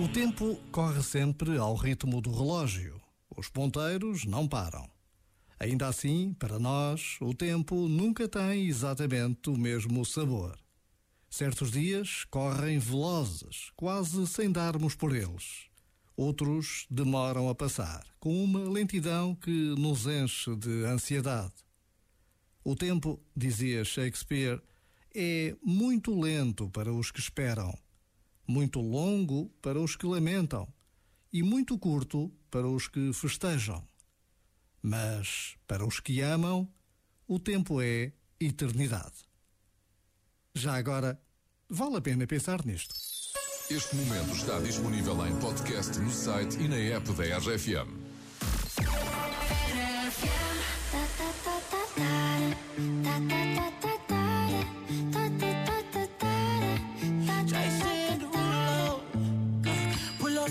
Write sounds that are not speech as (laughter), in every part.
O tempo corre sempre ao ritmo do relógio. Os ponteiros não param. Ainda assim, para nós, o tempo nunca tem exatamente o mesmo sabor. Certos dias correm velozes, quase sem darmos por eles. Outros demoram a passar, com uma lentidão que nos enche de ansiedade. O tempo, dizia Shakespeare, é muito lento para os que esperam, muito longo para os que lamentam e muito curto para os que festejam. Mas para os que amam, o tempo é eternidade. Já agora, vale a pena pensar nisto. Este momento está disponível em podcast no site e na app da RFM.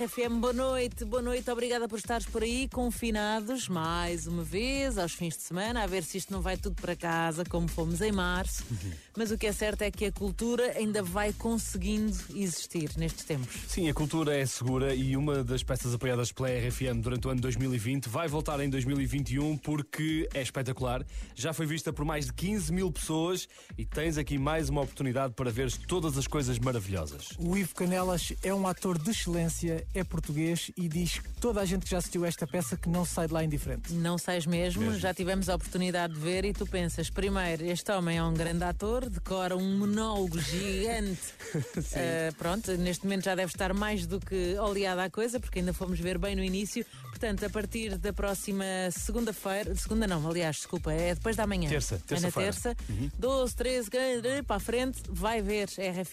RFM, boa noite, boa noite, obrigada por estares por aí, confinados, mais uma vez, aos fins de semana, a ver se isto não vai tudo para casa, como fomos em março. Mas o que é certo é que a cultura ainda vai conseguindo existir nestes tempos. Sim, a cultura é segura e uma das peças apoiadas pela RFM durante o ano 2020 vai voltar em 2021 porque é espetacular. Já foi vista por mais de 15 mil pessoas e tens aqui mais uma oportunidade para ver todas as coisas maravilhosas. O Ivo Canelas é um ator de excelência, é português e diz que toda a gente que já assistiu a esta peça que não sai de lá indiferente. Não sais mesmo, já tivemos a oportunidade de ver e tu pensas, primeiro, este homem é um grande ator, decora um monólogo gigante. (laughs) Ah, pronto, neste momento já deve estar mais do que oleada a coisa, porque ainda fomos ver bem no início. Portanto, a partir da próxima segunda-feira, segunda não, aliás, desculpa, é depois da manhã. Terça, É na terça-feira. terça, 12, 13, para a frente, vai ver RFM.